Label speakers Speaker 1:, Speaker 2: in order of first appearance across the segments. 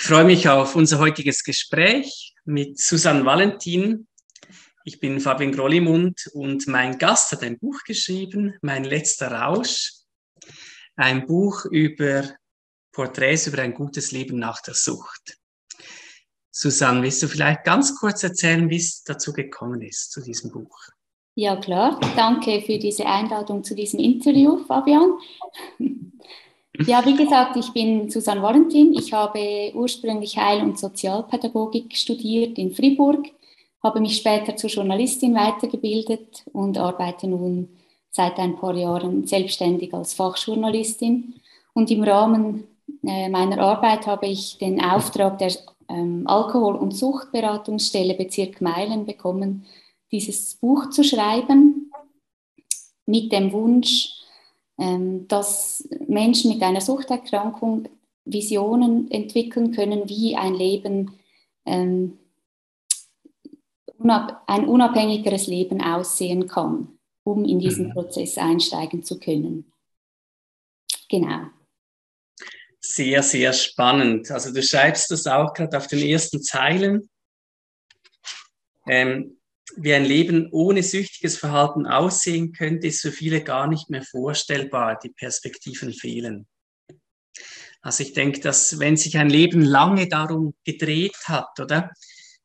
Speaker 1: Ich freue mich auf unser heutiges Gespräch mit Susanne Valentin. Ich bin Fabian Grollimund und mein Gast hat ein Buch geschrieben, Mein letzter Rausch. Ein Buch über Porträts über ein gutes Leben nach der Sucht. Susanne, willst du vielleicht ganz kurz erzählen, wie es dazu gekommen ist, zu diesem Buch?
Speaker 2: Ja, klar. Danke für diese Einladung zu diesem Interview, Fabian. Ja, wie gesagt, ich bin Susanne Valentin. Ich habe ursprünglich Heil- und Sozialpädagogik studiert in Fribourg, habe mich später zur Journalistin weitergebildet und arbeite nun seit ein paar Jahren selbstständig als Fachjournalistin. Und im Rahmen äh, meiner Arbeit habe ich den Auftrag der ähm, Alkohol- und Suchtberatungsstelle Bezirk Meilen bekommen, dieses Buch zu schreiben, mit dem Wunsch, dass Menschen mit einer Suchterkrankung Visionen entwickeln können, wie ein Leben, ähm, ein unabhängigeres Leben aussehen kann, um in diesen mhm. Prozess einsteigen zu können. Genau.
Speaker 1: Sehr, sehr spannend. Also du schreibst das auch gerade auf den ersten Zeilen. Ähm, wie ein Leben ohne süchtiges Verhalten aussehen könnte, ist für viele gar nicht mehr vorstellbar. Die Perspektiven fehlen. Also ich denke, dass wenn sich ein Leben lange darum gedreht hat, oder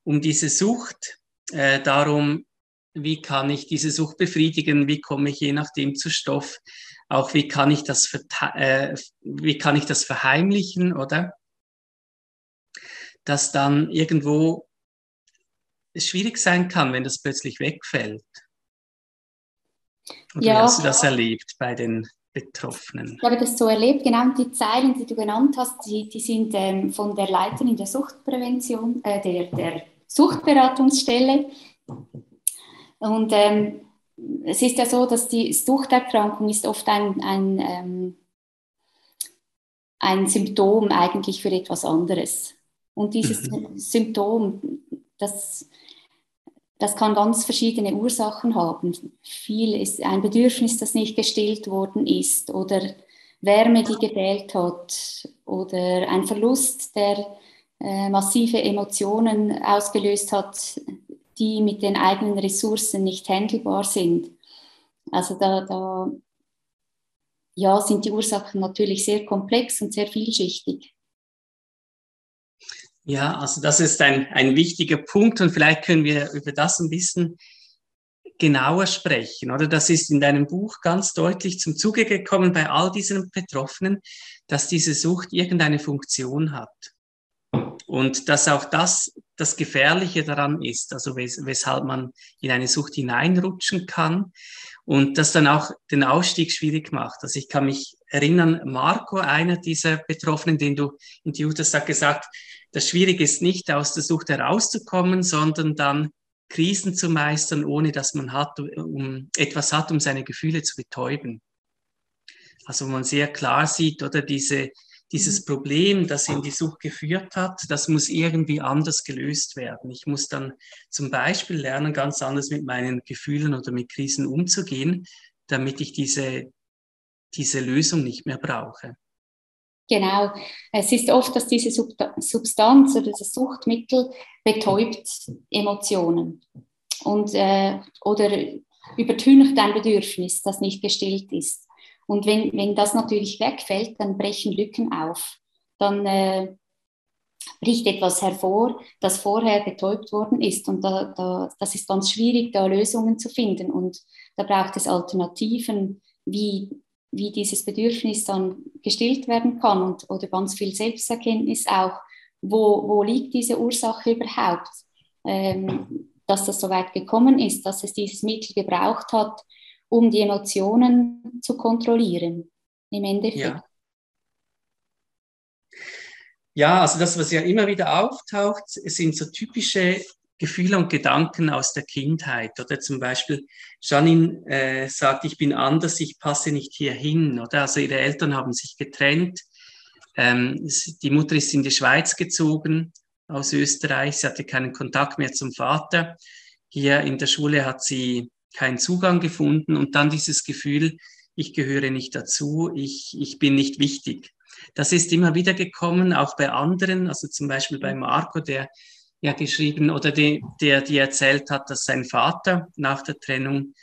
Speaker 1: um diese Sucht, äh, darum, wie kann ich diese Sucht befriedigen, wie komme ich je nachdem zu Stoff, auch wie kann ich das, äh, wie kann ich das verheimlichen, oder? Dass dann irgendwo es schwierig sein kann, wenn das plötzlich wegfällt. Oder ja. wie hast du das erlebt bei den Betroffenen?
Speaker 2: Ich habe das so erlebt, genau die Zeilen, die du genannt hast, die, die sind ähm, von der Leiterin der Suchtprävention, äh, der, der Suchtberatungsstelle. Und ähm, es ist ja so, dass die Suchterkrankung ist oft ein, ein, ähm, ein Symptom eigentlich für etwas anderes. Und dieses mhm. Symptom, das das kann ganz verschiedene Ursachen haben. Viel ist ein Bedürfnis, das nicht gestillt worden ist oder Wärme, die gefehlt hat oder ein Verlust, der äh, massive Emotionen ausgelöst hat, die mit den eigenen Ressourcen nicht handelbar sind. Also da, da ja, sind die Ursachen natürlich sehr komplex und sehr vielschichtig.
Speaker 1: Ja, also das ist ein, ein wichtiger Punkt und vielleicht können wir über das ein bisschen genauer sprechen. Oder das ist in deinem Buch ganz deutlich zum Zuge gekommen bei all diesen Betroffenen, dass diese Sucht irgendeine Funktion hat. Und dass auch das das Gefährliche daran ist, also wes weshalb man in eine Sucht hineinrutschen kann und das dann auch den Ausstieg schwierig macht. Also ich kann mich erinnern, Marco, einer dieser Betroffenen, den du interviewt hast, hat gesagt, das Schwierige ist nicht, aus der Sucht herauszukommen, sondern dann Krisen zu meistern, ohne dass man hat, um, etwas hat, um seine Gefühle zu betäuben. Also wo man sehr klar sieht, oder diese, dieses mhm. Problem, das in die Sucht geführt hat, das muss irgendwie anders gelöst werden. Ich muss dann zum Beispiel lernen, ganz anders mit meinen Gefühlen oder mit Krisen umzugehen, damit ich diese, diese Lösung nicht mehr brauche.
Speaker 2: Genau. Es ist oft, dass diese Substanz oder das Suchtmittel betäubt Emotionen und, äh, oder übertüncht ein Bedürfnis, das nicht gestillt ist. Und wenn, wenn das natürlich wegfällt, dann brechen Lücken auf. Dann äh, bricht etwas hervor, das vorher betäubt worden ist. Und da, da, das ist ganz schwierig, da Lösungen zu finden. Und da braucht es Alternativen, wie wie dieses Bedürfnis dann gestillt werden kann und, oder ganz viel Selbsterkenntnis auch, wo, wo liegt diese Ursache überhaupt, ähm, dass das so weit gekommen ist, dass es dieses Mittel gebraucht hat, um die Emotionen zu kontrollieren im Endeffekt.
Speaker 1: Ja. Ja, also das, was ja immer wieder auftaucht, sind so typische Gefühle und Gedanken aus der Kindheit. Oder zum Beispiel, Janine äh, sagt, ich bin anders, ich passe nicht hierhin. Oder also ihre Eltern haben sich getrennt. Ähm, die Mutter ist in die Schweiz gezogen aus Österreich. Sie hatte keinen Kontakt mehr zum Vater. Hier in der Schule hat sie keinen Zugang gefunden und dann dieses Gefühl, ich gehöre nicht dazu, ich, ich bin nicht wichtig. das ist immer wieder gekommen, auch bei anderen, also zum Beispiel bei Marco, der ja geschrieben oder die, der die erzählt hat, dass sein Vater nach der Trennung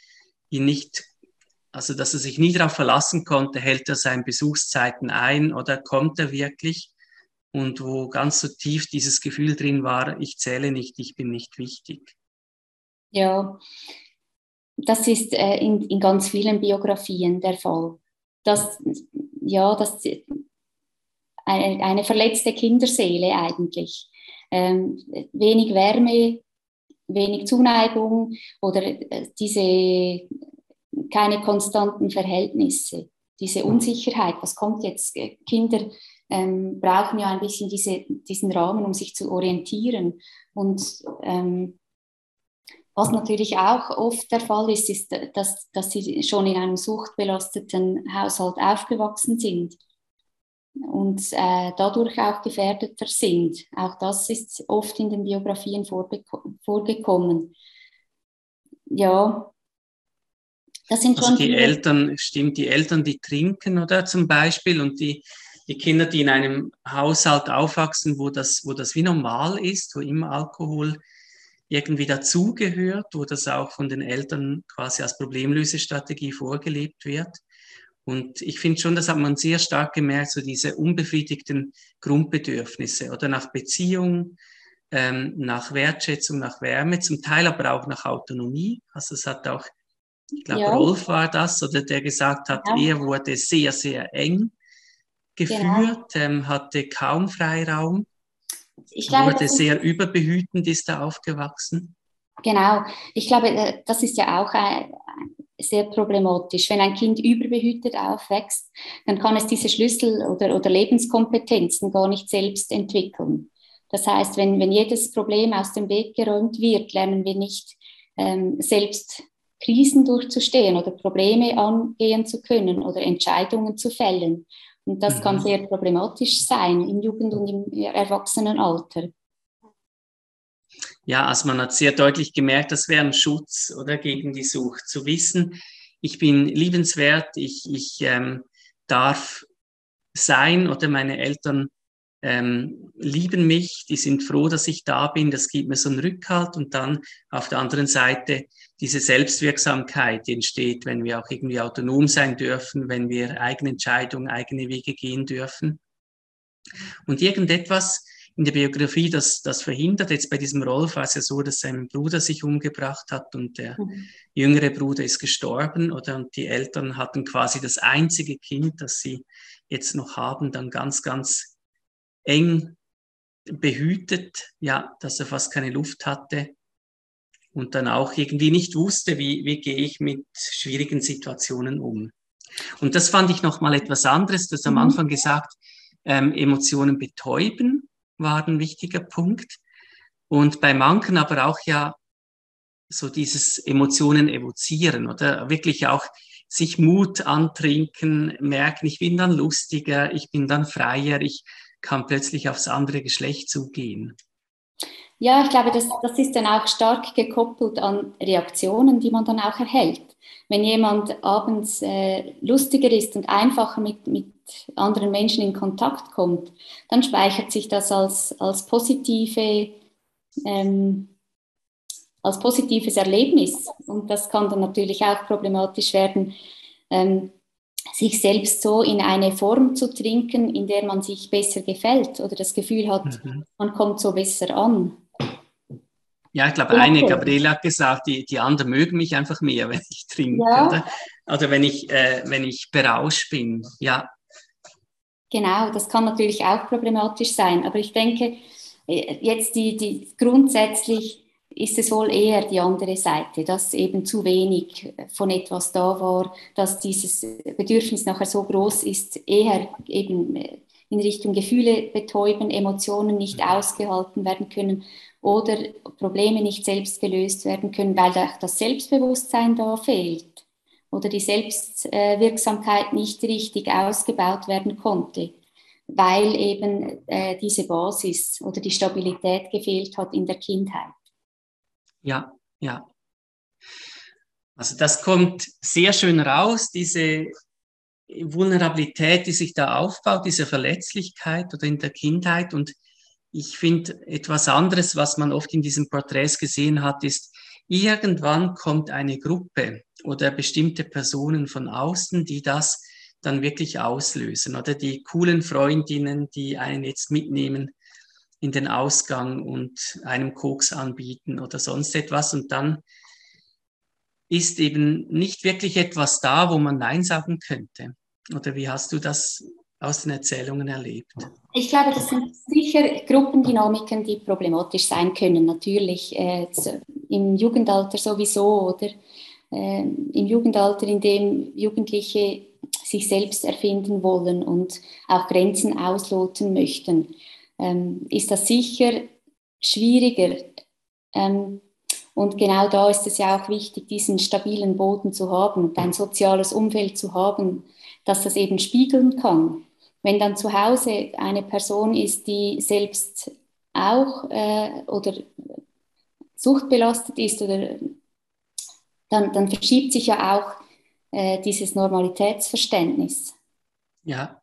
Speaker 1: ihn nicht, also dass er sich nie darauf verlassen konnte, hält er seine Besuchszeiten ein oder kommt er wirklich? Und wo ganz so tief dieses Gefühl drin war, ich zähle nicht, ich bin nicht wichtig.
Speaker 2: Ja, das ist äh, in, in ganz vielen Biografien der Fall. Dass, ja, das eine, eine verletzte Kinderseele eigentlich. Ähm, wenig Wärme, wenig Zuneigung oder äh, diese keine konstanten Verhältnisse, diese Unsicherheit, was kommt jetzt? Äh, Kinder ähm, brauchen ja ein bisschen diese, diesen Rahmen, um sich zu orientieren. Und ähm, was natürlich auch oft der Fall ist, ist, dass, dass sie schon in einem suchtbelasteten Haushalt aufgewachsen sind und äh, dadurch auch gefährdeter sind. Auch das ist oft in den Biografien vorgekommen. Ja,
Speaker 1: das sind also schon die Eltern, stimmt, die Eltern, die trinken oder zum Beispiel und die, die Kinder, die in einem Haushalt aufwachsen, wo das, wo das wie normal ist, wo immer Alkohol irgendwie dazugehört, wo das auch von den Eltern quasi als Problemlösestrategie vorgelebt wird. Und ich finde schon, das hat man sehr stark gemerkt, so diese unbefriedigten Grundbedürfnisse oder nach Beziehung, ähm, nach Wertschätzung, nach Wärme, zum Teil aber auch nach Autonomie. Also es hat auch, ich glaube, ja. Rolf war das, oder der gesagt hat, ja. er wurde sehr, sehr eng geführt, genau. ähm, hatte kaum Freiraum. Glaube, wurde sehr überbehütend, ist er aufgewachsen.
Speaker 2: Genau, ich glaube, äh, das ist ja auch ein, sehr problematisch. Wenn ein Kind überbehütet aufwächst, dann kann es diese Schlüssel oder, oder Lebenskompetenzen gar nicht selbst entwickeln. Das heißt, wenn, wenn jedes Problem aus dem Weg geräumt wird, lernen wir nicht ähm, selbst Krisen durchzustehen oder Probleme angehen zu können oder Entscheidungen zu fällen. Und das mhm. kann sehr problematisch sein im Jugend- und im Erwachsenenalter.
Speaker 1: Ja, also man hat sehr deutlich gemerkt, das wäre ein Schutz oder gegen die Sucht. Zu wissen, ich bin liebenswert, ich, ich ähm, darf sein oder meine Eltern ähm, lieben mich, die sind froh, dass ich da bin, das gibt mir so einen Rückhalt und dann auf der anderen Seite diese Selbstwirksamkeit, die entsteht, wenn wir auch irgendwie autonom sein dürfen, wenn wir eigene Entscheidungen, eigene Wege gehen dürfen. Und irgendetwas in der Biografie das, das verhindert. Jetzt bei diesem Rolf war es ja so, dass sein Bruder sich umgebracht hat und der mhm. jüngere Bruder ist gestorben oder und die Eltern hatten quasi das einzige Kind, das sie jetzt noch haben, dann ganz, ganz eng behütet, ja, dass er fast keine Luft hatte und dann auch irgendwie nicht wusste, wie, wie gehe ich mit schwierigen Situationen um. Und das fand ich nochmal etwas anderes. Du hast am mhm. Anfang gesagt, ähm, Emotionen betäuben war ein wichtiger Punkt. Und bei manchen aber auch ja so dieses Emotionen evozieren oder wirklich auch sich Mut antrinken, merken, ich bin dann lustiger, ich bin dann freier, ich kann plötzlich aufs andere Geschlecht zugehen.
Speaker 2: Ja, ich glaube, das, das ist dann auch stark gekoppelt an Reaktionen, die man dann auch erhält. Wenn jemand abends äh, lustiger ist und einfacher mit, mit anderen Menschen in Kontakt kommt, dann speichert sich das als, als, positive, ähm, als positives Erlebnis. Und das kann dann natürlich auch problematisch werden, ähm, sich selbst so in eine Form zu trinken, in der man sich besser gefällt oder das Gefühl hat, mhm. man kommt so besser an.
Speaker 1: Ja, ich glaube, eine, Gabriele hat gesagt, die, die anderen mögen mich einfach mehr, wenn ich trinke, ja. oder? Oder wenn ich, äh, wenn ich berauscht bin, ja.
Speaker 2: Genau, das kann natürlich auch problematisch sein, aber ich denke, äh, jetzt die, die grundsätzlich ist es wohl eher die andere Seite, dass eben zu wenig von etwas da war, dass dieses Bedürfnis nachher so groß ist, eher eben äh, in Richtung Gefühle betäuben, Emotionen nicht mhm. ausgehalten werden können oder Probleme nicht selbst gelöst werden können, weil das Selbstbewusstsein da fehlt oder die Selbstwirksamkeit nicht richtig ausgebaut werden konnte, weil eben äh, diese Basis oder die Stabilität gefehlt hat in der Kindheit.
Speaker 1: Ja, ja. Also das kommt sehr schön raus, diese Vulnerabilität, die sich da aufbaut, diese Verletzlichkeit oder in der Kindheit. Und ich finde, etwas anderes, was man oft in diesen Porträts gesehen hat, ist, irgendwann kommt eine Gruppe oder bestimmte Personen von außen, die das dann wirklich auslösen. Oder die coolen Freundinnen, die einen jetzt mitnehmen in den Ausgang und einem Koks anbieten oder sonst etwas. Und dann ist eben nicht wirklich etwas da, wo man Nein sagen könnte. Oder wie hast du das aus den Erzählungen erlebt?
Speaker 2: Ich glaube, das sind sicher Gruppendynamiken, die problematisch sein können. Natürlich äh, im Jugendalter sowieso oder äh, im Jugendalter, in dem Jugendliche sich selbst erfinden wollen und auch Grenzen ausloten möchten, ähm, ist das sicher schwieriger. Ähm, und genau da ist es ja auch wichtig, diesen stabilen Boden zu haben und ein soziales Umfeld zu haben, das das eben spiegeln kann. Wenn dann zu Hause eine Person ist, die selbst auch äh, oder suchtbelastet ist, oder, dann, dann verschiebt sich ja auch äh, dieses Normalitätsverständnis.
Speaker 1: Ja.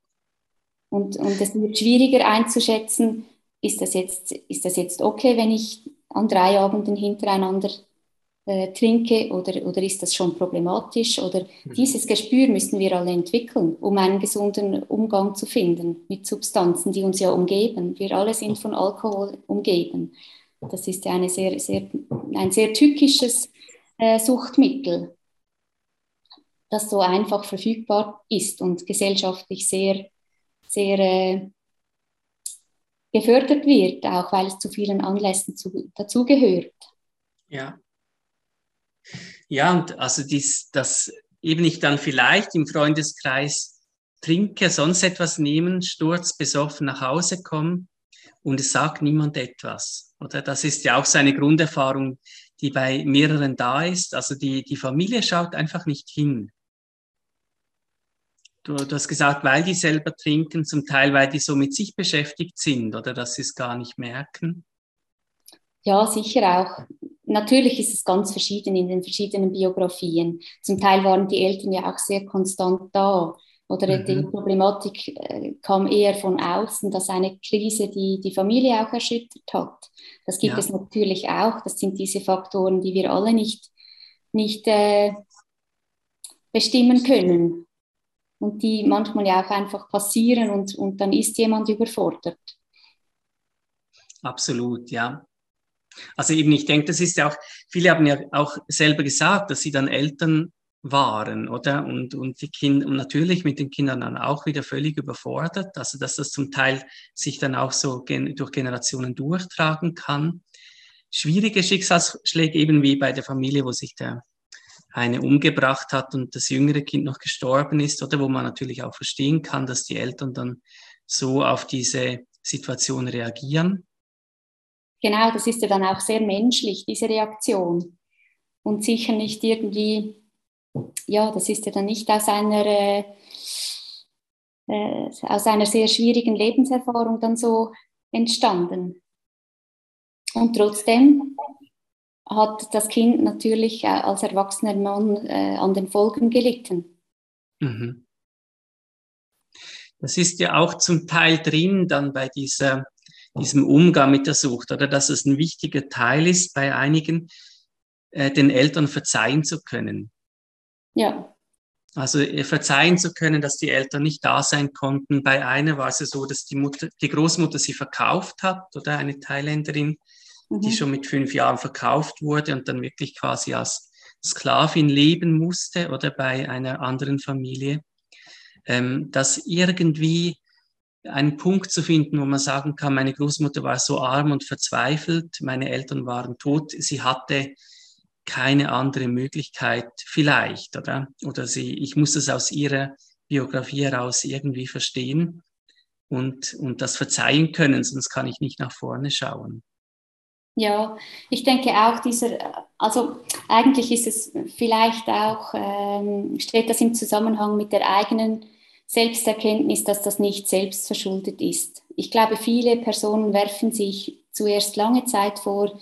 Speaker 2: Und, und es wird schwieriger einzuschätzen, ist das, jetzt, ist das jetzt okay, wenn ich an drei Abenden hintereinander äh, trinke oder, oder ist das schon problematisch? Oder mhm. dieses Gespür müssen wir alle entwickeln, um einen gesunden Umgang zu finden mit Substanzen, die uns ja umgeben. Wir alle sind von Alkohol umgeben. Das ist ja eine sehr, sehr, ein sehr tückisches äh, Suchtmittel, das so einfach verfügbar ist und gesellschaftlich sehr, sehr äh, gefördert wird, auch weil es zu vielen Anlässen zu, dazugehört.
Speaker 1: Ja, ja, und also dies, das eben ich dann vielleicht im Freundeskreis trinke, sonst etwas nehmen, sturz besoffen nach Hause kommen und es sagt niemand etwas. Oder das ist ja auch so eine Grunderfahrung, die bei mehreren da ist. Also die, die Familie schaut einfach nicht hin. Du, du hast gesagt, weil die selber trinken, zum Teil, weil die so mit sich beschäftigt sind oder dass sie es gar nicht merken.
Speaker 2: Ja, sicher auch. Natürlich ist es ganz verschieden in den verschiedenen Biografien. Zum Teil waren die Eltern ja auch sehr konstant da. Oder mhm. die Problematik äh, kam eher von außen, dass eine Krise die die Familie auch erschüttert hat. Das gibt ja. es natürlich auch. Das sind diese Faktoren, die wir alle nicht, nicht äh, bestimmen können und die manchmal ja auch einfach passieren und, und dann ist jemand überfordert.
Speaker 1: Absolut, ja. Also eben, ich denke, das ist ja auch, viele haben ja auch selber gesagt, dass sie dann Eltern waren, oder? Und, und die Kinder, und natürlich mit den Kindern dann auch wieder völlig überfordert, also dass das zum Teil sich dann auch so gen durch Generationen durchtragen kann. Schwierige Schicksalsschläge eben wie bei der Familie, wo sich der eine umgebracht hat und das jüngere Kind noch gestorben ist, oder wo man natürlich auch verstehen kann, dass die Eltern dann so auf diese Situation reagieren.
Speaker 2: Genau, das ist ja dann auch sehr menschlich, diese Reaktion. Und sicher nicht irgendwie, ja, das ist ja dann nicht aus einer, äh, äh, aus einer sehr schwierigen Lebenserfahrung dann so entstanden. Und trotzdem hat das Kind natürlich äh, als erwachsener Mann äh, an den Folgen gelitten. Mhm.
Speaker 1: Das ist ja auch zum Teil drin dann bei dieser diesem Umgang mit der Sucht oder dass es ein wichtiger Teil ist bei einigen, äh, den Eltern verzeihen zu können.
Speaker 2: Ja.
Speaker 1: Also äh, verzeihen zu können, dass die Eltern nicht da sein konnten. Bei einer war es ja so, dass die, Mutter, die Großmutter sie verkauft hat oder eine Thailänderin, mhm. die schon mit fünf Jahren verkauft wurde und dann wirklich quasi als Sklavin leben musste oder bei einer anderen Familie. Ähm, dass irgendwie einen Punkt zu finden, wo man sagen kann, meine Großmutter war so arm und verzweifelt, meine Eltern waren tot, sie hatte keine andere Möglichkeit vielleicht, oder? Oder sie, ich muss es aus ihrer Biografie heraus irgendwie verstehen und, und das verzeihen können, sonst kann ich nicht nach vorne schauen.
Speaker 2: Ja, ich denke auch dieser, also eigentlich ist es vielleicht auch, ähm, steht das im Zusammenhang mit der eigenen Selbsterkenntnis, dass das nicht selbstverschuldet ist. Ich glaube, viele Personen werfen sich zuerst lange Zeit vor,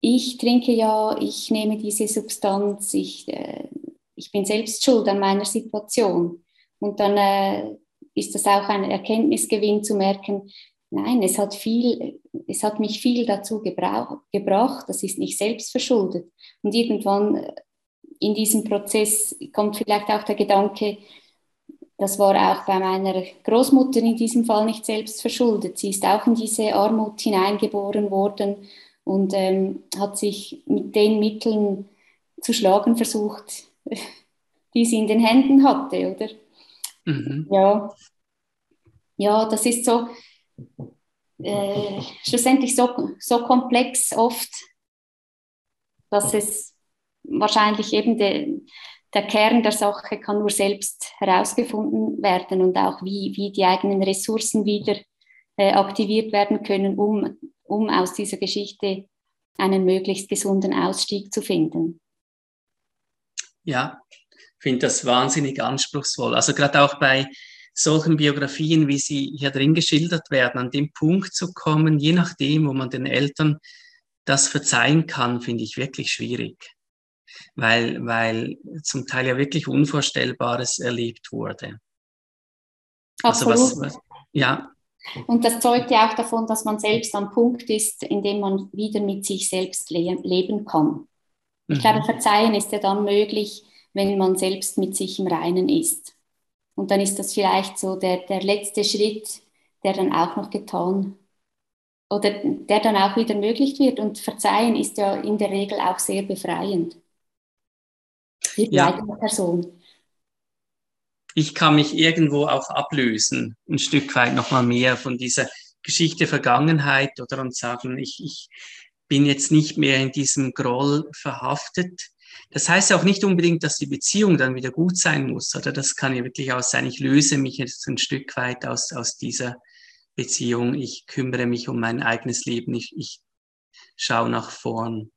Speaker 2: ich trinke ja, ich nehme diese Substanz, ich, äh, ich bin selbst schuld an meiner Situation. Und dann äh, ist das auch ein Erkenntnisgewinn zu merken, nein, es hat, viel, es hat mich viel dazu gebracht, das ist nicht selbst verschuldet. Und irgendwann äh, in diesem Prozess kommt vielleicht auch der Gedanke, das war auch bei meiner Großmutter in diesem Fall nicht selbst verschuldet. Sie ist auch in diese Armut hineingeboren worden und ähm, hat sich mit den Mitteln zu schlagen versucht, die sie in den Händen hatte, oder? Mhm. Ja. ja, das ist so äh, schlussendlich so, so komplex oft, dass es wahrscheinlich eben de, der Kern der Sache kann nur selbst herausgefunden werden und auch wie, wie die eigenen Ressourcen wieder äh, aktiviert werden können, um, um aus dieser Geschichte einen möglichst gesunden Ausstieg zu finden.
Speaker 1: Ja, finde das wahnsinnig anspruchsvoll. Also gerade auch bei solchen Biografien, wie sie hier drin geschildert werden, an dem Punkt zu kommen, je nachdem, wo man den Eltern das verzeihen kann, finde ich wirklich schwierig. Weil, weil zum Teil ja wirklich Unvorstellbares erlebt wurde.
Speaker 2: Absolut. Also was, was, ja. Und das zeugt ja auch davon, dass man selbst am Punkt ist, in dem man wieder mit sich selbst le leben kann. Ich mhm. glaube, Verzeihen ist ja dann möglich, wenn man selbst mit sich im Reinen ist. Und dann ist das vielleicht so der, der letzte Schritt, der dann auch noch getan oder der dann auch wieder möglich wird. Und Verzeihen ist ja in der Regel auch sehr befreiend für die ja. eigene Person.
Speaker 1: Ich kann mich irgendwo auch ablösen, ein Stück weit nochmal mehr von dieser Geschichte Vergangenheit oder und sagen, ich, ich bin jetzt nicht mehr in diesem Groll verhaftet, das heißt auch nicht unbedingt, dass die Beziehung dann wieder gut sein muss, oder das kann ja wirklich auch sein, ich löse mich jetzt ein Stück weit aus, aus dieser Beziehung, ich kümmere mich um mein eigenes Leben, ich, ich schaue nach vorn.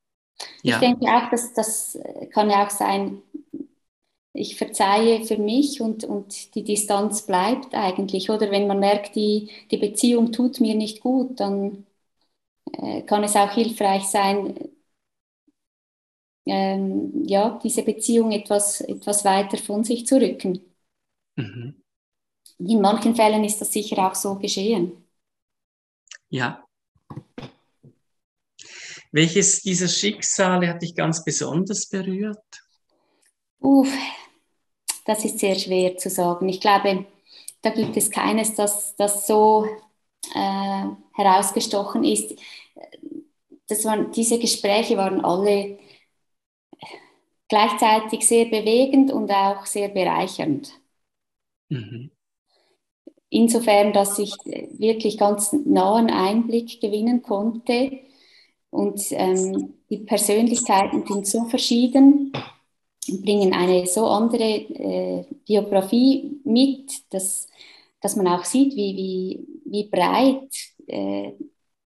Speaker 2: Ja. Ich denke auch, dass das kann ja auch sein, ich verzeihe für mich und, und die Distanz bleibt eigentlich. Oder wenn man merkt, die, die Beziehung tut mir nicht gut, dann äh, kann es auch hilfreich sein, ähm, ja, diese Beziehung etwas, etwas weiter von sich zu rücken. Mhm. In manchen Fällen ist das sicher auch so geschehen.
Speaker 1: Ja. Welches dieser Schicksale hat dich ganz besonders berührt?
Speaker 2: Uff, das ist sehr schwer zu sagen. Ich glaube, da gibt es keines, das, das so äh, herausgestochen ist. Das waren, diese Gespräche waren alle gleichzeitig sehr bewegend und auch sehr bereichernd. Mhm. Insofern, dass ich wirklich ganz nahen Einblick gewinnen konnte und ähm, die Persönlichkeiten sind so verschieden und bringen eine so andere äh, Biografie mit, dass, dass man auch sieht, wie, wie, wie breit äh,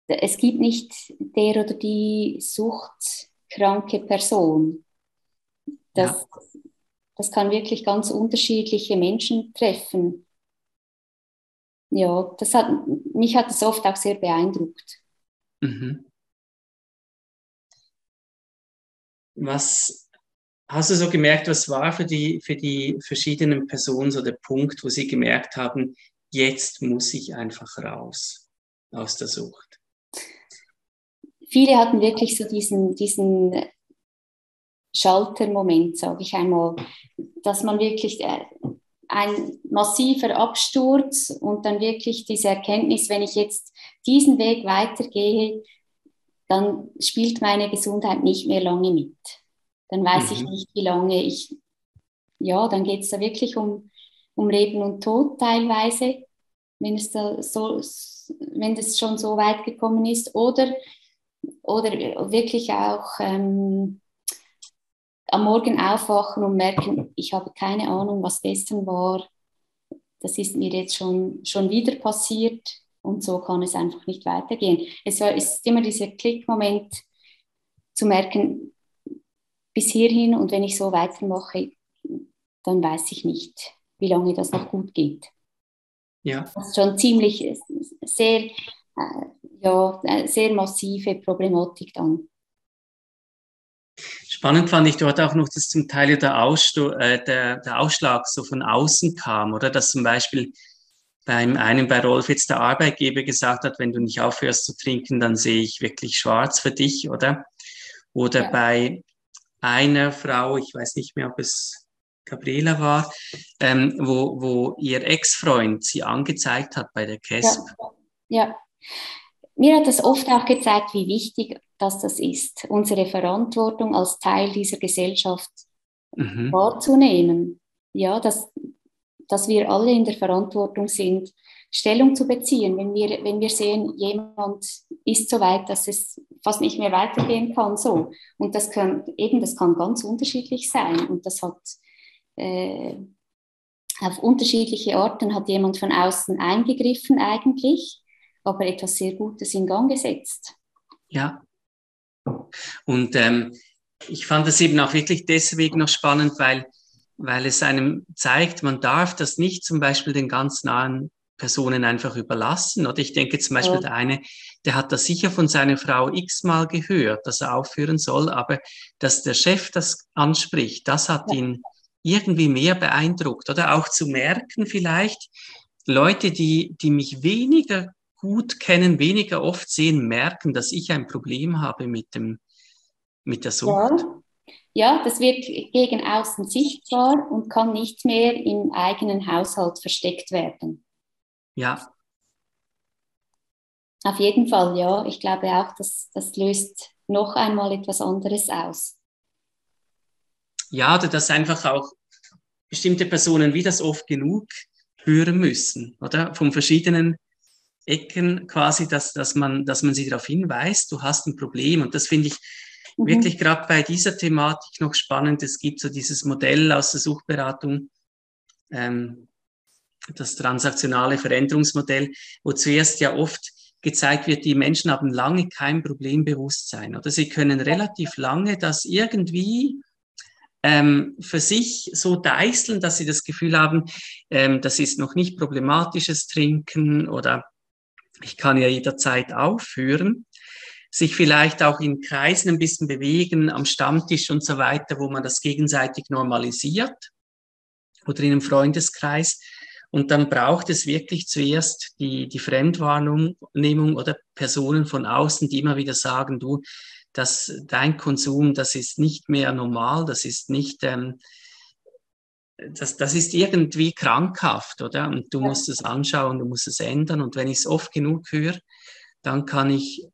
Speaker 2: es gibt nicht der oder die suchtkranke Person. Das, ja. das kann wirklich ganz unterschiedliche Menschen treffen. Ja, das hat, mich hat es oft auch sehr beeindruckt. Mhm.
Speaker 1: Was hast du so gemerkt, was war für die, für die verschiedenen Personen so der Punkt, wo sie gemerkt haben, jetzt muss ich einfach raus aus der Sucht?
Speaker 2: Viele hatten wirklich so diesen, diesen Schaltermoment, sage ich einmal, dass man wirklich äh, ein massiver Absturz und dann wirklich diese Erkenntnis, wenn ich jetzt diesen Weg weitergehe, dann spielt meine Gesundheit nicht mehr lange mit. Dann weiß mhm. ich nicht, wie lange ich, ja, dann geht es da wirklich um, um Leben und Tod teilweise, wenn es da so, wenn das schon so weit gekommen ist, oder, oder wirklich auch ähm, am Morgen aufwachen und merken, ich habe keine Ahnung, was gestern war. Das ist mir jetzt schon, schon wieder passiert und so kann es einfach nicht weitergehen. Es ist immer dieser Klickmoment zu merken, bis hierhin und wenn ich so weitermache, dann weiß ich nicht, wie lange das noch gut geht. Ja. Das ist schon ziemlich sehr, äh, ja, sehr massive Problematik dann
Speaker 1: Spannend fand ich dort auch noch, dass zum Teil der, Aussto äh, der, der Ausschlag so von außen kam, oder dass zum Beispiel beim einen bei Rolf jetzt der Arbeitgeber gesagt hat, wenn du nicht aufhörst zu trinken, dann sehe ich wirklich schwarz für dich, oder? Oder ja. bei einer Frau, ich weiß nicht mehr, ob es Gabriela war, ähm, wo, wo ihr Ex-Freund sie angezeigt hat bei der CASP.
Speaker 2: Ja. ja. Mir hat das oft auch gezeigt, wie wichtig dass das ist, unsere Verantwortung als Teil dieser Gesellschaft mhm. wahrzunehmen. Ja, dass, dass wir alle in der Verantwortung sind, Stellung zu beziehen, wenn wir, wenn wir sehen, jemand ist so weit, dass es fast nicht mehr weitergehen kann. So. Und das kann eben, das kann ganz unterschiedlich sein. Und das hat äh, auf unterschiedliche Arten hat jemand von außen eingegriffen eigentlich, aber etwas sehr Gutes in Gang gesetzt.
Speaker 1: Ja, und ähm, ich fand es eben auch wirklich deswegen noch spannend, weil, weil es einem zeigt, man darf das nicht zum Beispiel den ganz nahen Personen einfach überlassen. Oder ich denke zum Beispiel, ja. der eine, der hat das sicher von seiner Frau x-mal gehört, dass er aufhören soll, aber dass der Chef das anspricht, das hat ja. ihn irgendwie mehr beeindruckt. Oder auch zu merken vielleicht, Leute, die, die mich weniger gut kennen, weniger oft sehen, merken, dass ich ein Problem habe mit, dem, mit der Sucht.
Speaker 2: Ja. Ja, das wird gegen außen sichtbar und kann nicht mehr im eigenen Haushalt versteckt werden.
Speaker 1: Ja.
Speaker 2: Auf jeden Fall, ja. Ich glaube auch, dass das löst noch einmal etwas anderes aus.
Speaker 1: Ja, oder dass einfach auch bestimmte Personen wie das oft genug hören müssen, oder? Von verschiedenen Ecken quasi, dass, dass, man, dass man sie darauf hinweist, du hast ein Problem. Und das finde ich mhm. wirklich gerade bei dieser Thematik noch spannend. Es gibt so dieses Modell aus der Suchberatung, ähm, das transaktionale Veränderungsmodell, wo zuerst ja oft gezeigt wird, die Menschen haben lange kein Problembewusstsein oder sie können relativ lange das irgendwie ähm, für sich so deißeln, dass sie das Gefühl haben, ähm, das ist noch nicht problematisches Trinken oder ich kann ja jederzeit aufhören, sich vielleicht auch in Kreisen ein bisschen bewegen, am Stammtisch und so weiter, wo man das gegenseitig normalisiert oder in einem Freundeskreis. Und dann braucht es wirklich zuerst die, die Fremdwahrnehmung oder Personen von außen, die immer wieder sagen, du, dass dein Konsum, das ist nicht mehr normal, das ist nicht, ähm, das, das ist irgendwie krankhaft, oder? Und du musst es anschauen, du musst es ändern. Und wenn ich es oft genug höre, dann kann ich,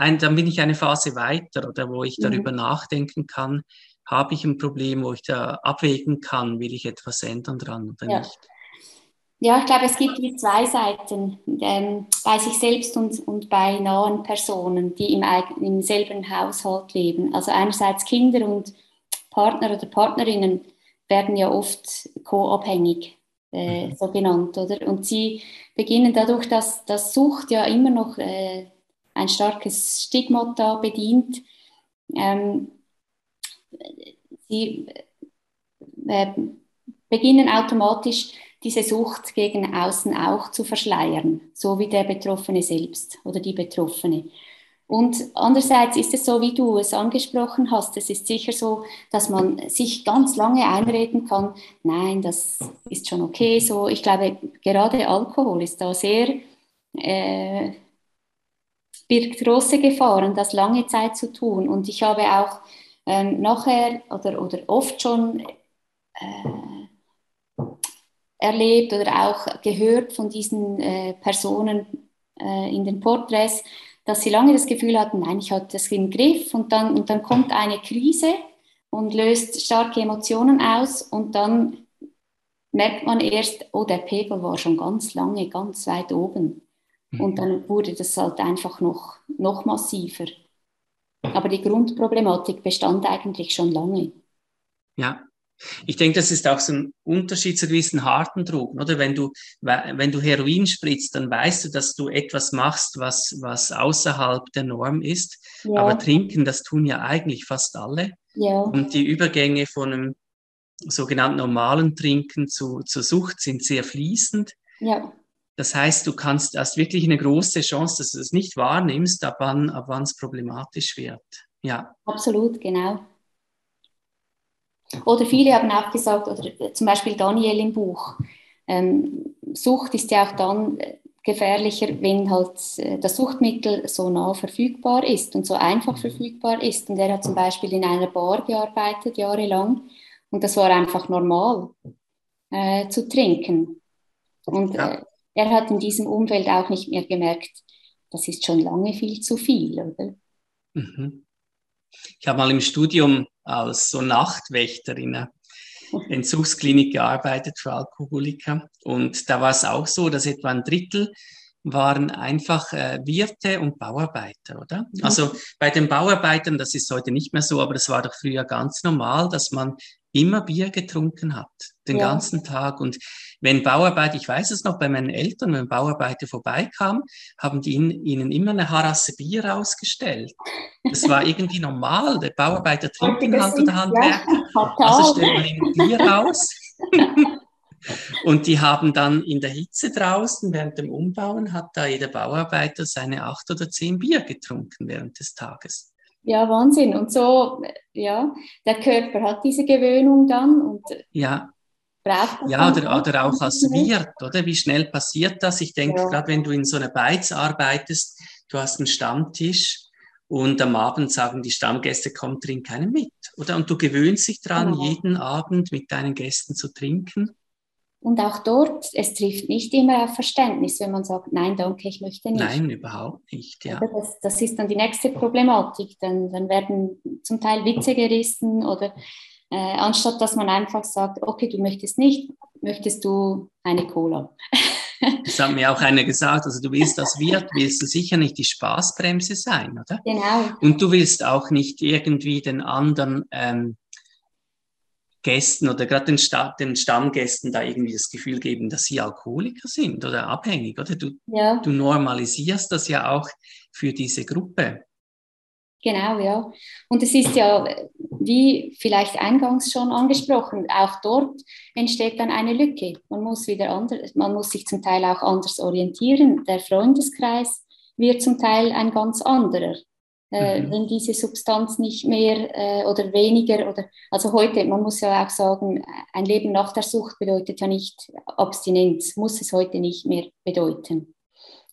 Speaker 1: ein, dann bin ich eine Phase weiter, oder wo ich mhm. darüber nachdenken kann, habe ich ein Problem, wo ich da abwägen kann, will ich etwas ändern dran oder
Speaker 2: ja.
Speaker 1: nicht.
Speaker 2: Ja, ich glaube, es gibt die zwei Seiten, ähm, bei sich selbst und, und bei nahen Personen, die im, im selben Haushalt leben. Also einerseits Kinder und Partner oder Partnerinnen, werden ja oft co-abhängig, äh, mhm. so genannt, oder? Und sie beginnen dadurch, dass das Sucht ja immer noch äh, ein starkes Stigmata bedient. Ähm, sie äh, beginnen automatisch diese Sucht gegen außen auch zu verschleiern, so wie der Betroffene selbst oder die Betroffene. Und andererseits ist es so, wie du es angesprochen hast, es ist sicher so, dass man sich ganz lange einreden kann, nein, das ist schon okay so. Ich glaube, gerade Alkohol ist da sehr, äh, birgt große Gefahren, das lange Zeit zu tun. Und ich habe auch ähm, nachher oder, oder oft schon äh, erlebt oder auch gehört von diesen äh, Personen äh, in den Porträts, dass sie lange das Gefühl hatten, nein, ich hatte das im Griff und dann, und dann kommt eine Krise und löst starke Emotionen aus und dann merkt man erst, oh, der Pegel war schon ganz lange ganz weit oben. Mhm. Und dann wurde das halt einfach noch, noch massiver. Aber die Grundproblematik bestand eigentlich schon lange.
Speaker 1: Ja, ich denke, das ist auch so ein Unterschied zu diesen harten Drogen, oder? Wenn du, wenn du Heroin spritzt, dann weißt du, dass du etwas machst, was, was außerhalb der Norm ist. Ja. Aber trinken, das tun ja eigentlich fast alle. Ja. Und die Übergänge von einem sogenannten normalen Trinken zu, zur Sucht sind sehr fließend. Ja. Das heißt, du kannst, hast wirklich eine große Chance, dass du es nicht wahrnimmst, ab wann, ab wann es problematisch wird. Ja.
Speaker 2: Absolut, genau. Oder viele haben auch gesagt, oder zum Beispiel Daniel im Buch, ähm, Sucht ist ja auch dann gefährlicher, wenn halt äh, das Suchtmittel so nah verfügbar ist und so einfach mhm. verfügbar ist. Und er hat zum Beispiel in einer Bar gearbeitet, jahrelang, und das war einfach normal äh, zu trinken. Und ja. äh, er hat in diesem Umfeld auch nicht mehr gemerkt, das ist schon lange viel zu viel, oder?
Speaker 1: Mhm. Ich habe mal im Studium als so Nachtwächter in einer Entzugsklinik gearbeitet für Alkoholiker. Und da war es auch so, dass etwa ein Drittel waren einfach äh, Wirte und Bauarbeiter, oder? Mhm. Also bei den Bauarbeitern, das ist heute nicht mehr so, aber das war doch früher ganz normal, dass man immer Bier getrunken hat, den ja. ganzen Tag. Und wenn Bauarbeiter, ich weiß es noch bei meinen Eltern, wenn Bauarbeiter vorbeikamen, haben die ihnen immer eine Harasse Bier ausgestellt. Das war irgendwie normal. Der Bauarbeiter trinken halt oder Handwerker. Ja, also stellt man ihnen Bier aus. Und die haben dann in der Hitze draußen während dem Umbauen, hat da jeder Bauarbeiter seine acht oder zehn Bier getrunken während des Tages.
Speaker 2: Ja, Wahnsinn. Und so, ja, der Körper hat diese Gewöhnung dann und
Speaker 1: ja. Ja, oder, oder auch als Wirt, oder? Wie schnell passiert das? Ich denke, ja. gerade wenn du in so einer Beiz arbeitest, du hast einen Stammtisch und am Abend sagen die Stammgäste, komm, trink keinen mit, oder? Und du gewöhnst dich dran, ja. jeden Abend mit deinen Gästen zu trinken.
Speaker 2: Und auch dort, es trifft nicht immer auf Verständnis, wenn man sagt, nein, danke, ich möchte nicht.
Speaker 1: Nein, überhaupt nicht. Ja.
Speaker 2: Das, das ist dann die nächste Problematik. Dann, dann werden zum Teil Witze gerissen oder äh, anstatt dass man einfach sagt, okay, du möchtest nicht, möchtest du eine Cola.
Speaker 1: Das hat mir auch einer gesagt, also du willst als Wirt, willst du sicher nicht die Spaßbremse sein, oder?
Speaker 2: Genau.
Speaker 1: Und du willst auch nicht irgendwie den anderen ähm, Gästen oder gerade den, Sta den Stammgästen da irgendwie das Gefühl geben, dass sie Alkoholiker sind oder abhängig, oder? Du, ja. du normalisierst das ja auch für diese Gruppe.
Speaker 2: Genau, ja. Und es ist ja, wie vielleicht eingangs schon angesprochen, auch dort entsteht dann eine Lücke. Man muss wieder anders, man muss sich zum Teil auch anders orientieren. Der Freundeskreis wird zum Teil ein ganz anderer äh, mhm. wenn diese Substanz nicht mehr äh, oder weniger oder also heute, man muss ja auch sagen, ein Leben nach der Sucht bedeutet ja nicht Abstinenz, muss es heute nicht mehr bedeuten.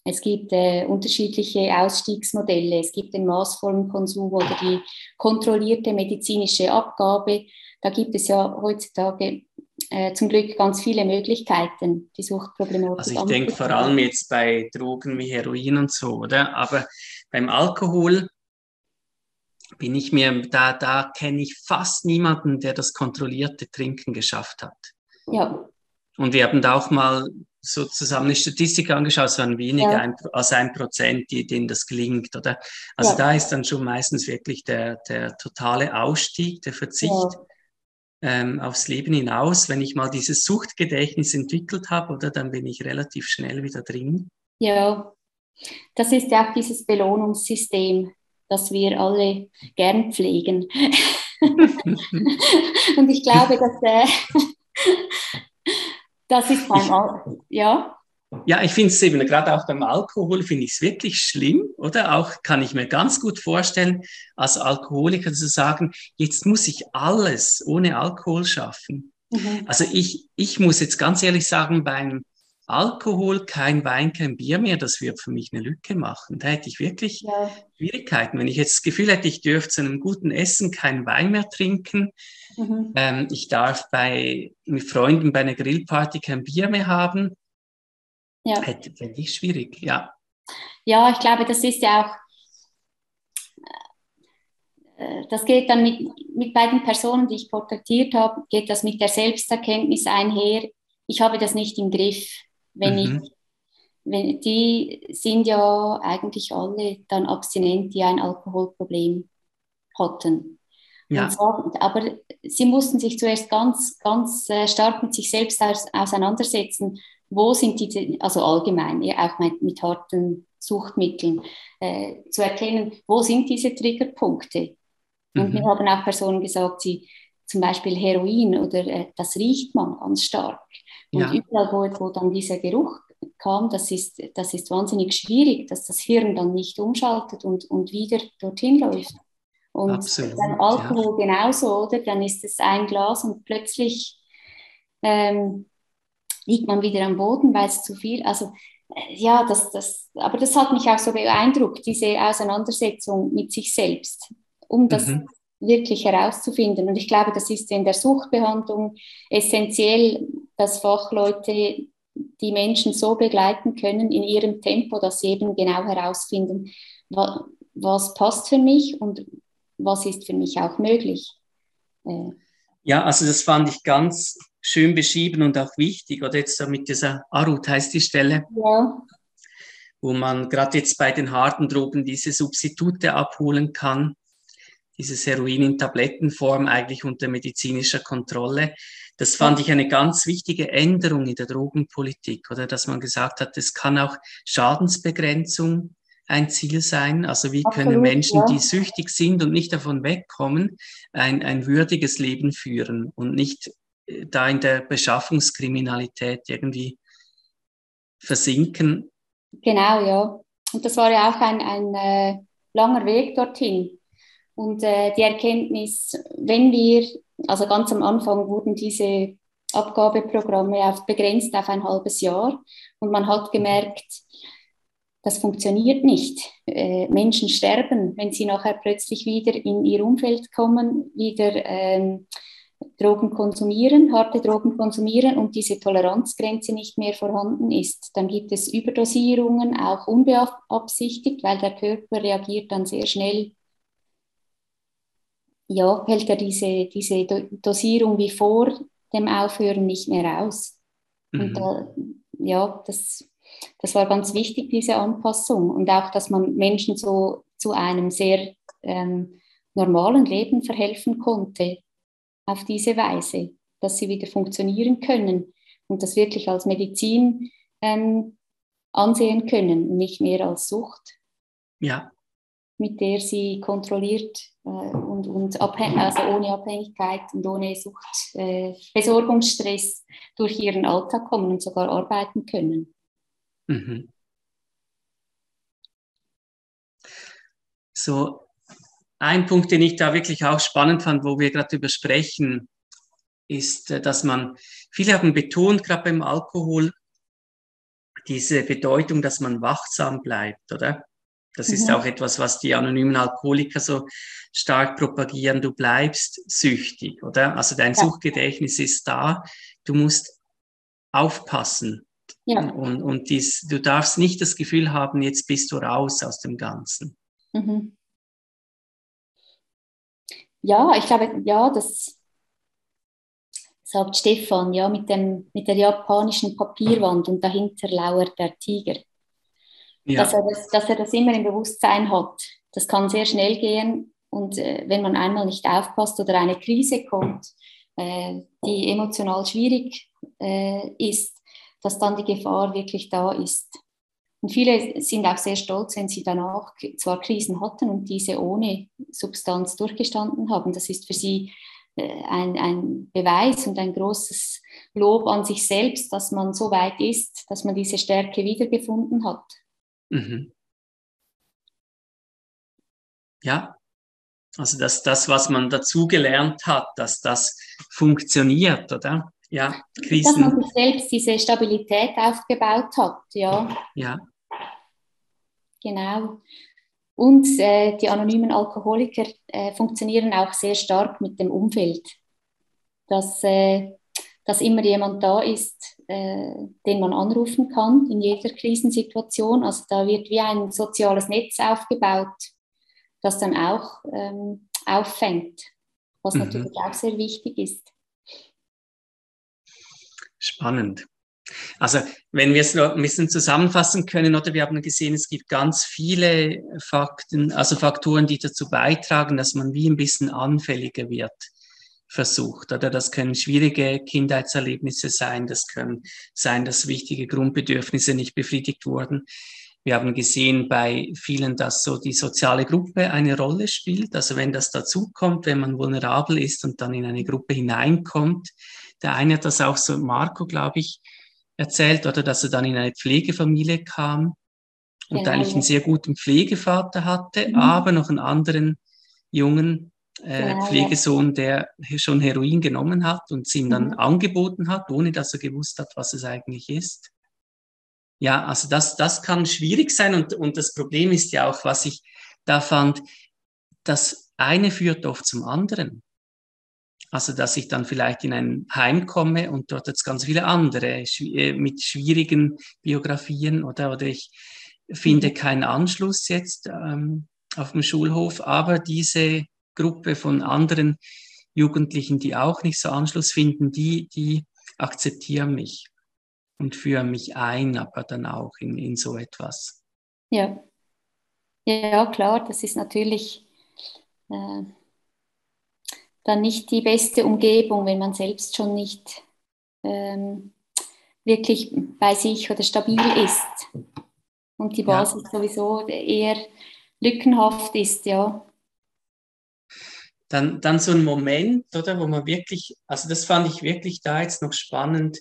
Speaker 2: Es gibt äh, unterschiedliche Ausstiegsmodelle. Es gibt den maßvollen Konsum oder die kontrollierte medizinische Abgabe. Da gibt es ja heutzutage äh, zum Glück ganz viele Möglichkeiten, die Suchtproblematik.
Speaker 1: Also ich denke vor allem jetzt bei Drogen wie Heroin und so, oder? Aber beim Alkohol bin ich mir, da, da kenne ich fast niemanden, der das kontrollierte Trinken geschafft hat.
Speaker 2: Ja.
Speaker 1: Und wir haben da auch mal so zusammen eine Statistik angeschaut, es waren weniger ja. als ein Prozent, die, denen das gelingt, oder? Also ja. da ist dann schon meistens wirklich der, der totale Ausstieg, der Verzicht ja. ähm, aufs Leben hinaus. Wenn ich mal dieses Suchtgedächtnis entwickelt habe, oder dann bin ich relativ schnell wieder drin.
Speaker 2: Ja, das ist ja auch dieses Belohnungssystem, das wir alle gern pflegen. und ich glaube, dass äh, das ist beim Al ja.
Speaker 1: Ja, ich finde es eben, gerade auch beim Alkohol finde ich es wirklich schlimm, oder? Auch kann ich mir ganz gut vorstellen, als Alkoholiker zu sagen, jetzt muss ich alles ohne Alkohol schaffen. Mhm. Also ich, ich muss jetzt ganz ehrlich sagen, beim Alkohol, kein Wein, kein Bier mehr, das wird für mich eine Lücke machen. Da hätte ich wirklich ja. Schwierigkeiten. Wenn ich jetzt das Gefühl hätte, ich dürfte zu einem guten Essen keinen Wein mehr trinken, mhm. ähm, ich darf bei, mit Freunden bei einer Grillparty kein Bier mehr haben, ja. hätte fände ich schwierig, ja.
Speaker 2: Ja, ich glaube, das ist ja auch, äh, das geht dann mit, mit beiden Personen, die ich porträtiert habe, geht das mit der Selbsterkenntnis einher. Ich habe das nicht im Griff wenn mhm. ich, wenn, die sind ja eigentlich alle dann abstinent, die ein Alkoholproblem hatten. Ja. So, aber sie mussten sich zuerst ganz, ganz äh, stark mit sich selbst aus, auseinandersetzen. Wo sind die, also allgemein, ja, auch mit, mit harten Suchtmitteln, äh, zu erkennen, wo sind diese Triggerpunkte. Und mhm. mir haben auch Personen gesagt, sie zum Beispiel Heroin oder äh, das riecht man ganz stark. Und ja. überall, wo, wo dann dieser Geruch kam, das ist, das ist wahnsinnig schwierig, dass das Hirn dann nicht umschaltet und, und wieder dorthin läuft. Und Absolut, beim Alkohol ja. genauso, oder? Dann ist es ein Glas und plötzlich ähm, liegt man wieder am Boden, weil es zu viel, also äh, ja, das, das, aber das hat mich auch so beeindruckt, diese Auseinandersetzung mit sich selbst, um das mhm. wirklich herauszufinden. Und ich glaube, das ist in der Suchtbehandlung essentiell, dass Fachleute die Menschen so begleiten können in ihrem Tempo, dass sie eben genau herausfinden, was, passt für mich und was ist für mich auch möglich.
Speaker 1: Äh, ja, also das fand ich ganz schön beschrieben und auch wichtig. Oder jetzt mit dieser Arut heißt die Stelle. Ja. Wo man gerade jetzt bei den harten Drogen diese Substitute abholen kann. Dieses Heroin in Tablettenform eigentlich unter medizinischer Kontrolle. Das fand ich eine ganz wichtige Änderung in der Drogenpolitik, oder dass man gesagt hat, es kann auch Schadensbegrenzung ein Ziel sein. Also wie Absolut, können Menschen, ja. die süchtig sind und nicht davon wegkommen, ein, ein würdiges Leben führen und nicht äh, da in der Beschaffungskriminalität irgendwie versinken.
Speaker 2: Genau, ja. Und das war ja auch ein, ein äh, langer Weg dorthin. Und äh, die Erkenntnis, wenn wir, also ganz am Anfang wurden diese Abgabeprogramme auf, begrenzt auf ein halbes Jahr und man hat gemerkt, das funktioniert nicht. Äh, Menschen sterben, wenn sie nachher plötzlich wieder in ihr Umfeld kommen, wieder ähm, Drogen konsumieren, harte Drogen konsumieren und diese Toleranzgrenze nicht mehr vorhanden ist. Dann gibt es Überdosierungen, auch unbeabsichtigt, weil der Körper reagiert dann sehr schnell. Ja, hält er diese, diese Dosierung wie vor dem Aufhören nicht mehr aus. Mhm. Und da, ja, das das war ganz wichtig, diese Anpassung. Und auch, dass man Menschen so zu einem sehr ähm, normalen Leben verhelfen konnte, auf diese Weise, dass sie wieder funktionieren können und das wirklich als Medizin ähm, ansehen können, nicht mehr als Sucht. Ja. Mit der sie kontrolliert äh, und, und also ohne Abhängigkeit und ohne Sucht, äh, Besorgungsstress durch ihren Alltag kommen und sogar arbeiten können. Mhm.
Speaker 1: So, ein Punkt, den ich da wirklich auch spannend fand, wo wir gerade drüber sprechen, ist, äh, dass man, viele haben betont, gerade beim Alkohol, diese Bedeutung, dass man wachsam bleibt, oder? Das mhm. ist auch etwas, was die anonymen Alkoholiker so stark propagieren. Du bleibst süchtig, oder? Also dein ja. Suchtgedächtnis ist da. Du musst aufpassen. Ja. Und, und dies, du darfst nicht das Gefühl haben, jetzt bist du raus aus dem Ganzen. Mhm.
Speaker 2: Ja, ich glaube, ja, das sagt Stefan, ja, mit, dem, mit der japanischen Papierwand und dahinter lauert der Tiger. Ja. Dass, er das, dass er das immer im Bewusstsein hat. Das kann sehr schnell gehen und äh, wenn man einmal nicht aufpasst oder eine Krise kommt, äh, die emotional schwierig äh, ist, dass dann die Gefahr wirklich da ist. Und viele sind auch sehr stolz, wenn sie danach zwar Krisen hatten und diese ohne Substanz durchgestanden haben. Das ist für sie äh, ein, ein Beweis und ein großes Lob an sich selbst, dass man so weit ist, dass man diese Stärke wiedergefunden hat. Mhm.
Speaker 1: Ja, also dass das, was man dazugelernt hat, dass das funktioniert, oder? ja,
Speaker 2: Krisen. Dass man sich selbst diese Stabilität aufgebaut hat, ja.
Speaker 1: Ja.
Speaker 2: Genau. Und äh, die anonymen Alkoholiker äh, funktionieren auch sehr stark mit dem Umfeld. Dass, äh, dass immer jemand da ist, äh, den man anrufen kann in jeder Krisensituation. Also da wird wie ein soziales Netz aufgebaut, das dann auch ähm, auffängt, was mhm. natürlich auch sehr wichtig ist.
Speaker 1: Spannend. Also wenn wir es noch ein bisschen zusammenfassen können, oder wir haben gesehen, es gibt ganz viele Fakten, also Faktoren, die dazu beitragen, dass man wie ein bisschen anfälliger wird versucht. Oder das können schwierige Kindheitserlebnisse sein, das können sein, dass wichtige Grundbedürfnisse nicht befriedigt wurden. Wir haben gesehen bei vielen, dass so die soziale Gruppe eine Rolle spielt. Also wenn das dazukommt, wenn man vulnerabel ist und dann in eine Gruppe hineinkommt, der eine hat das auch so, Marco, glaube ich, erzählt, oder dass er dann in eine Pflegefamilie kam und genau. eigentlich einen sehr guten Pflegevater hatte, mhm. aber noch einen anderen jungen äh, genau, Pflegesohn, der schon Heroin genommen hat und es ihm dann mhm. angeboten hat, ohne dass er gewusst hat, was es eigentlich ist. Ja, also das, das kann schwierig sein und, und das Problem ist ja auch, was ich da fand, das eine führt oft zum anderen. Also, dass ich dann vielleicht in ein Heim komme und dort jetzt ganz viele andere äh, mit schwierigen Biografien oder, oder ich finde mhm. keinen Anschluss jetzt ähm, auf dem Schulhof, aber diese Gruppe von anderen Jugendlichen, die auch nicht so Anschluss finden, die, die akzeptieren mich und führen mich ein, aber dann auch in, in so etwas.
Speaker 2: Ja. Ja, klar, das ist natürlich äh, dann nicht die beste Umgebung, wenn man selbst schon nicht ähm, wirklich bei sich oder stabil ist und die Basis ja. sowieso eher lückenhaft ist, ja.
Speaker 1: Dann, dann so ein Moment, oder, wo man wirklich, also das fand ich wirklich da jetzt noch spannend,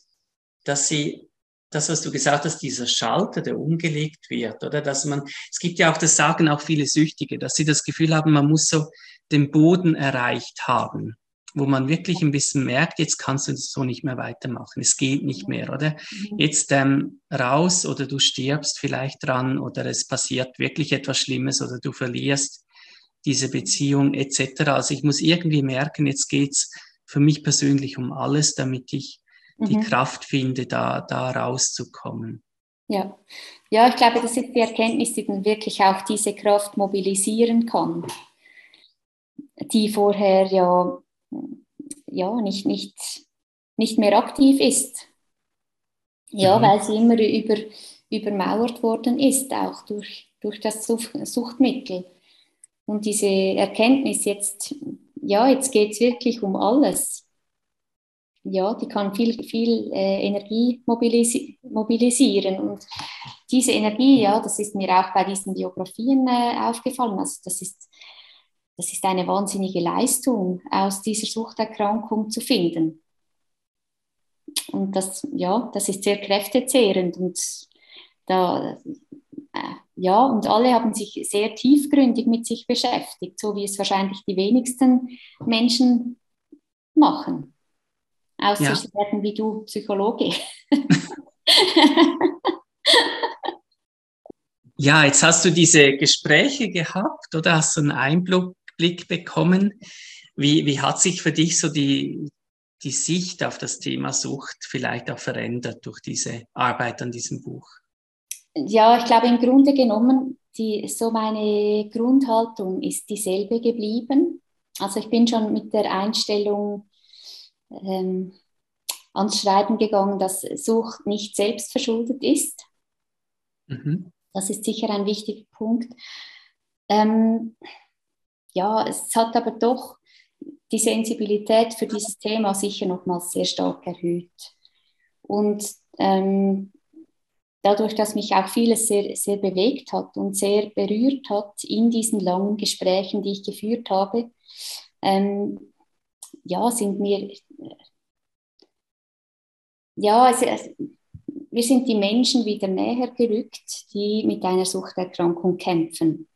Speaker 1: dass sie, das, was du gesagt hast, dieser Schalter, der umgelegt wird, oder, dass man, es gibt ja auch, das sagen auch viele Süchtige, dass sie das Gefühl haben, man muss so den Boden erreicht haben, wo man wirklich ein bisschen merkt, jetzt kannst du so nicht mehr weitermachen, es geht nicht mehr, oder? Mhm. Jetzt ähm, raus oder du stirbst vielleicht dran oder es passiert wirklich etwas Schlimmes oder du verlierst diese Beziehung etc. Also ich muss irgendwie merken, jetzt geht's für mich persönlich um alles, damit ich mhm. die Kraft finde, da, da rauszukommen.
Speaker 2: Ja. ja, ich glaube, das ist die Erkenntnis, die dann wirklich auch diese Kraft mobilisieren kann, die vorher ja, ja nicht, nicht, nicht mehr aktiv ist. Ja, mhm. weil sie immer über, übermauert worden ist, auch durch, durch das Suchtmittel. Und diese Erkenntnis jetzt, ja, jetzt geht es wirklich um alles. Ja, die kann viel, viel äh, Energie mobilisi mobilisieren. Und diese Energie, ja, das ist mir auch bei diesen Biografien äh, aufgefallen. Also das ist, das ist eine wahnsinnige Leistung, aus dieser Suchterkrankung zu finden. Und das, ja, das ist sehr kräftezehrend. Und da, ja, und alle haben sich sehr tiefgründig mit sich beschäftigt, so wie es wahrscheinlich die wenigsten Menschen machen. Außer ja. sie werden wie du Psychologe.
Speaker 1: ja, jetzt hast du diese Gespräche gehabt oder hast du einen Einblick bekommen. Wie, wie hat sich für dich so die, die Sicht auf das Thema Sucht vielleicht auch verändert durch diese Arbeit an diesem Buch?
Speaker 2: Ja, ich glaube im Grunde genommen, die, so meine Grundhaltung ist dieselbe geblieben. Also ich bin schon mit der Einstellung ähm, ans Schreiben gegangen, dass Sucht nicht selbstverschuldet ist. Mhm. Das ist sicher ein wichtiger Punkt. Ähm, ja, es hat aber doch die Sensibilität für dieses Thema sicher nochmals sehr stark erhöht. Und ähm, dadurch, dass mich auch vieles sehr, sehr bewegt hat und sehr berührt hat in diesen langen Gesprächen, die ich geführt habe, ähm, ja, sind mir, ja, also, wir sind die Menschen wieder näher gerückt, die mit einer Suchterkrankung kämpfen.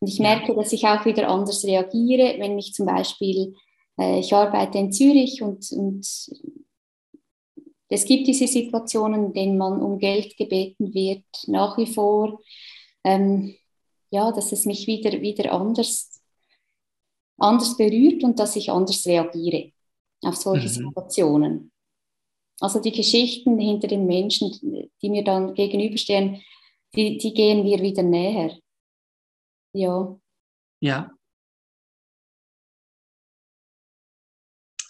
Speaker 2: Und ich merke, dass ich auch wieder anders reagiere, wenn mich zum Beispiel, äh, ich arbeite in Zürich und, und es gibt diese Situationen, in denen man um Geld gebeten wird, nach wie vor. Ähm, ja, dass es mich wieder, wieder anders, anders berührt und dass ich anders reagiere auf solche mhm. Situationen. Also die Geschichten hinter den Menschen, die mir dann gegenüberstehen, die, die gehen mir wieder näher. Ja.
Speaker 1: Ja,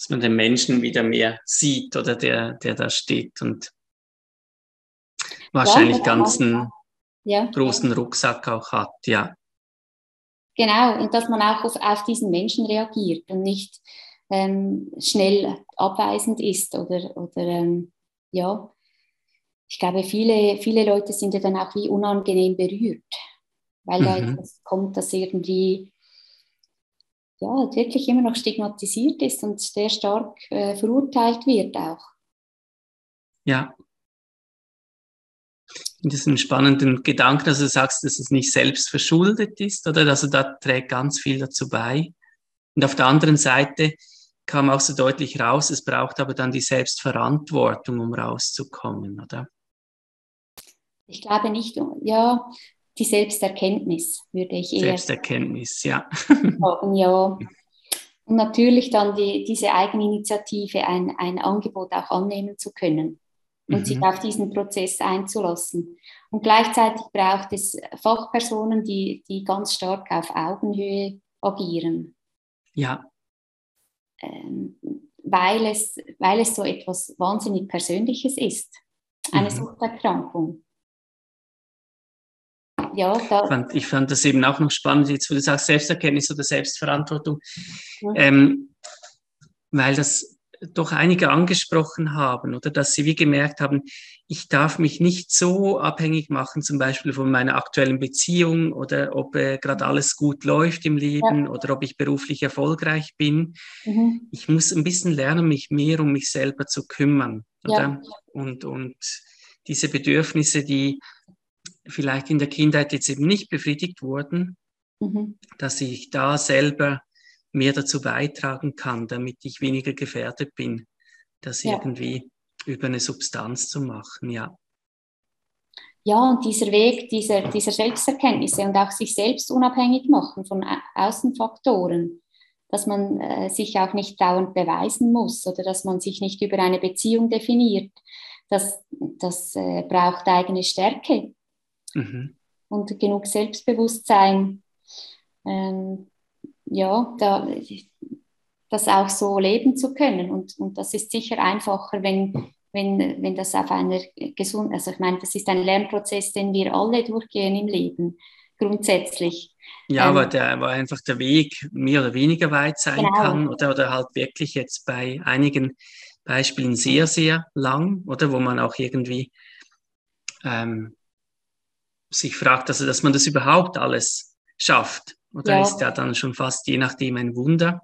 Speaker 1: dass man den Menschen wieder mehr sieht oder der, der da steht und wahrscheinlich ja, ganz einen ja. großen Rucksack auch hat, ja.
Speaker 2: Genau, und dass man auch auf, auf diesen Menschen reagiert und nicht ähm, schnell abweisend ist oder, oder ähm, ja. Ich glaube, viele, viele Leute sind ja dann auch wie unangenehm berührt, weil mhm. da etwas kommt, das irgendwie ja, wirklich immer noch stigmatisiert ist und sehr stark äh, verurteilt wird auch.
Speaker 1: Ja. diesen spannenden Gedanken, dass du sagst, dass es nicht selbst verschuldet ist, oder? Also da trägt ganz viel dazu bei. Und auf der anderen Seite kam auch so deutlich raus, es braucht aber dann die Selbstverantwortung, um rauszukommen, oder?
Speaker 2: Ich glaube nicht, ja, die Selbsterkenntnis würde ich eher.
Speaker 1: Selbsterkenntnis, ja.
Speaker 2: Sagen, ja. Und natürlich dann die, diese Eigeninitiative, ein, ein Angebot auch annehmen zu können und mhm. sich auf diesen Prozess einzulassen. Und gleichzeitig braucht es Fachpersonen, die, die ganz stark auf Augenhöhe agieren.
Speaker 1: Ja.
Speaker 2: Ähm, weil, es, weil es so etwas wahnsinnig Persönliches ist, eine mhm. Suchterkrankung
Speaker 1: ja, da. Ich fand, ich fand das eben auch noch spannend, jetzt wo du sagst Selbsterkenntnis oder Selbstverantwortung, ja. ähm, weil das doch einige angesprochen haben oder dass sie wie gemerkt haben, ich darf mich nicht so abhängig machen, zum Beispiel von meiner aktuellen Beziehung oder ob äh, gerade alles gut läuft im Leben ja. oder ob ich beruflich erfolgreich bin. Mhm. Ich muss ein bisschen lernen, mich mehr um mich selber zu kümmern. Ja. Und, und diese Bedürfnisse, die vielleicht in der Kindheit jetzt eben nicht befriedigt wurden, mhm. dass ich da selber mehr dazu beitragen kann, damit ich weniger gefährdet bin, das ja. irgendwie über eine Substanz zu machen, ja.
Speaker 2: Ja, und dieser Weg dieser, dieser Selbsterkenntnisse und auch sich selbst unabhängig machen von Außenfaktoren, dass man äh, sich auch nicht dauernd beweisen muss oder dass man sich nicht über eine Beziehung definiert, das, das äh, braucht eigene Stärke mhm. und genug Selbstbewusstsein, ähm, ja, da, das auch so leben zu können. Und, und das ist sicher einfacher, wenn, wenn, wenn das auf einer gesunden, also ich meine, das ist ein Lernprozess, den wir alle durchgehen im Leben, grundsätzlich.
Speaker 1: Ja, ähm, aber der war einfach der Weg mehr oder weniger weit sein genau. kann oder, oder halt wirklich jetzt bei einigen Beispielen sehr, sehr lang oder wo man auch irgendwie ähm, sich fragt, also dass man das überhaupt alles schafft. Oder ja. ist ja dann schon fast je nachdem ein Wunder.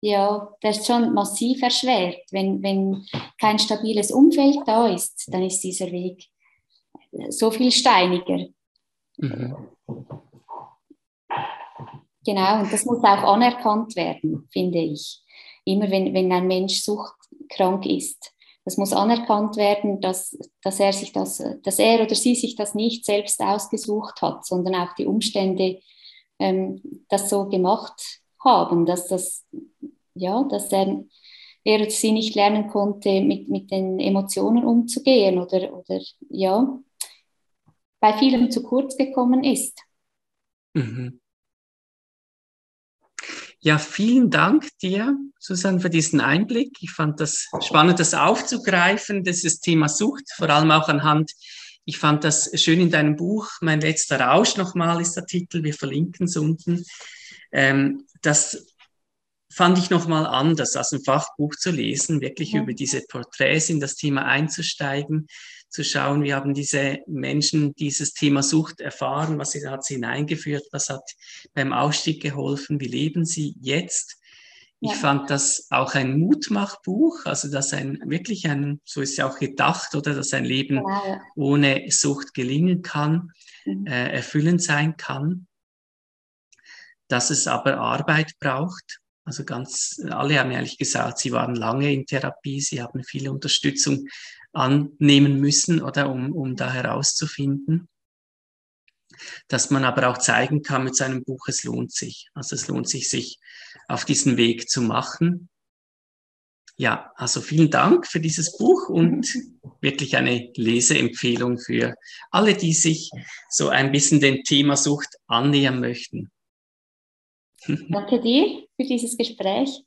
Speaker 2: Ja, das ist schon massiv erschwert. Wenn, wenn kein stabiles Umfeld da ist, dann ist dieser Weg so viel steiniger. Mhm. Genau, und das muss auch anerkannt werden, finde ich. Immer wenn, wenn ein Mensch suchtkrank ist, das muss anerkannt werden, dass, dass, er sich das, dass er oder sie sich das nicht selbst ausgesucht hat, sondern auch die Umstände ähm, das so gemacht haben, dass, das, ja, dass er, er oder sie nicht lernen konnte, mit, mit den Emotionen umzugehen oder, oder ja, bei vielen zu kurz gekommen ist. Mhm.
Speaker 1: Ja, vielen Dank dir, Susanne, für diesen Einblick. Ich fand das spannend, das aufzugreifen, dieses Thema Sucht, vor allem auch anhand, ich fand das schön in deinem Buch, Mein letzter Rausch nochmal ist der Titel, wir verlinken es unten. Ähm, das fand ich nochmal anders, als ein Fachbuch zu lesen, wirklich ja. über diese Porträts in das Thema einzusteigen, zu schauen, wie haben diese Menschen dieses Thema Sucht erfahren, was hat sie hineingeführt, was hat beim Ausstieg geholfen, wie leben sie jetzt. Ich ja. fand das auch ein Mutmachbuch, also dass ein wirklich ein, so ist ja auch gedacht, oder dass ein Leben ja. ohne Sucht gelingen kann, mhm. äh, erfüllend sein kann, dass es aber Arbeit braucht. Also ganz, alle haben ehrlich gesagt, sie waren lange in Therapie, sie haben viele Unterstützung annehmen müssen oder um, um da herauszufinden. Dass man aber auch zeigen kann mit seinem Buch, es lohnt sich. Also es lohnt sich, sich auf diesen Weg zu machen. Ja, also vielen Dank für dieses Buch und wirklich eine Leseempfehlung für alle, die sich so ein bisschen dem Thema Sucht annähern möchten.
Speaker 2: Danke dir für dieses Gespräch.